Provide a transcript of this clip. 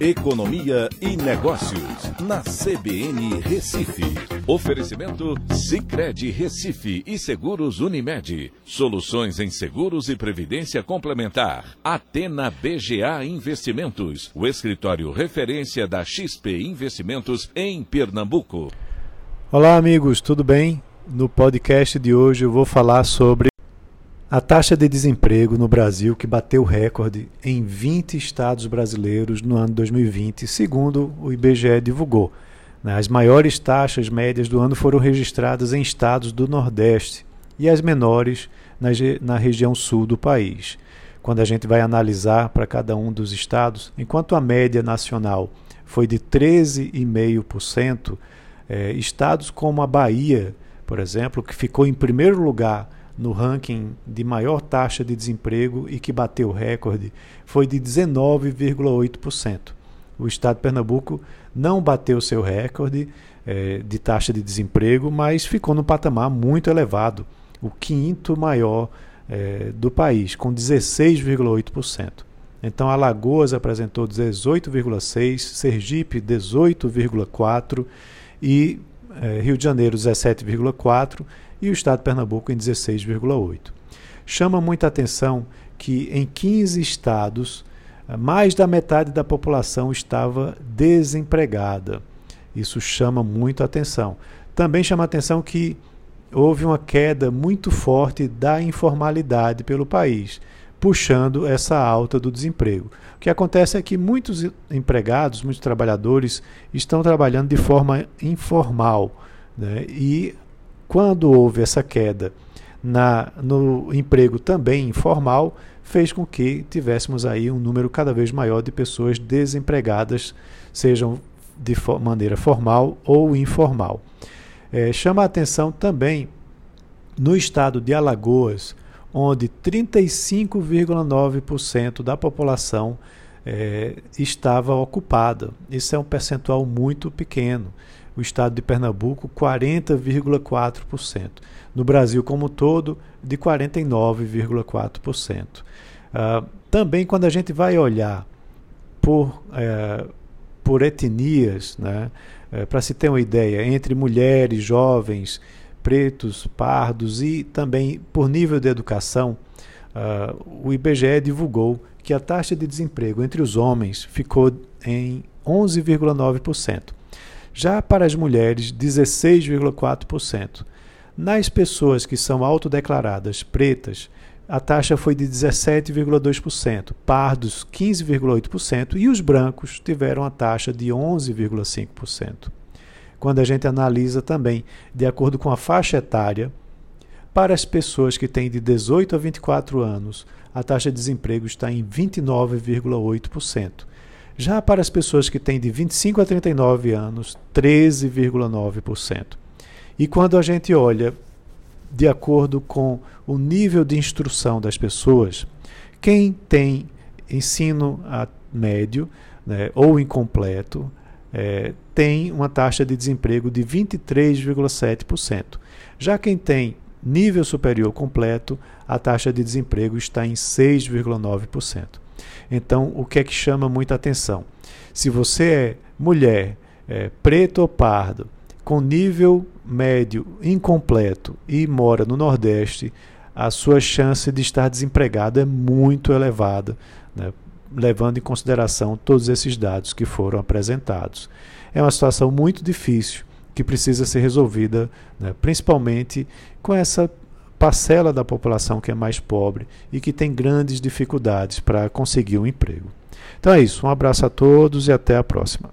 Economia e Negócios, na CBN Recife. Oferecimento Cicred Recife e Seguros Unimed. Soluções em seguros e previdência complementar. Atena BGA Investimentos, o escritório referência da XP Investimentos em Pernambuco. Olá, amigos, tudo bem? No podcast de hoje eu vou falar sobre a taxa de desemprego no Brasil, que bateu recorde em 20 estados brasileiros no ano 2020, segundo o IBGE divulgou. Né? As maiores taxas médias do ano foram registradas em estados do Nordeste e as menores na, região sul do país. Quando a gente vai analisar para cada um dos estados, enquanto a média nacional foi de 13,5%, eh, estados como a Bahia, por exemplo, que ficou em primeiro lugar no ranking de maior taxa de desemprego e que bateu recorde foi de 19,8%. O estado de Pernambuco não bateu seu recorde eh, de taxa de desemprego, mas ficou no patamar muito elevado, o quinto maior eh, do país, com 16,8%. Então, Alagoas apresentou 18,6%, Sergipe 18,4% e eh, Rio de Janeiro 17,4% e o estado de Pernambuco em 16,8%. Chama muita atenção que em 15 estados, mais da metade da população estava desempregada. Isso chama muito atenção. Também chama atenção que houve uma queda muito forte da informalidade pelo país, puxando essa alta do desemprego. O que acontece é que muitos empregados, muitos trabalhadores estão trabalhando de forma informal né? e quando houve essa queda na, no emprego também informal, fez com que tivéssemos aí um número cada vez maior de pessoas desempregadas, sejam de for maneira formal ou informal. É, chama a atenção também no estado de Alagoas, onde 35,9% da população é, estava ocupada. Isso é um percentual muito pequeno o estado de Pernambuco 40,4%. No Brasil como todo, de 49,4%. Uh, também, quando a gente vai olhar por, uh, por etnias, né, uh, para se ter uma ideia, entre mulheres, jovens, pretos, pardos e também por nível de educação, ah, o IBGE divulgou que a taxa de desemprego entre os homens ficou em 11,9%. Já para as mulheres, 16,4%. Nas pessoas que são autodeclaradas pretas, a taxa foi de 17,2%, pardos 15,8% e os brancos tiveram a taxa de 11,5%. Quando a gente analisa também, de acordo com a faixa etária, para as pessoas que têm de 18 a 24 anos, a taxa de desemprego está em 29,8%. Já para as pessoas que têm de 25 a 39 anos, 13,9%. E quando a gente olha de acordo com o nível de instrução das pessoas, quem tem ensino médio né, ou incompleto é, tem uma taxa de desemprego de 23,7%. Já quem tem nível superior completo, a taxa de desemprego está em 6,9%. Então, o que é que chama muita atenção? Se você é mulher, é, preto ou pardo, com nível médio incompleto e mora no Nordeste, a sua chance de estar desempregado é muito elevada, né? Levando em consideração todos esses dados que foram apresentados. É uma situação muito difícil que precisa ser resolvida, né? principalmente com essa parcela da população que é mais pobre e que tem grandes dificuldades para conseguir um emprego. Então é isso, um abraço a todos e até a próxima.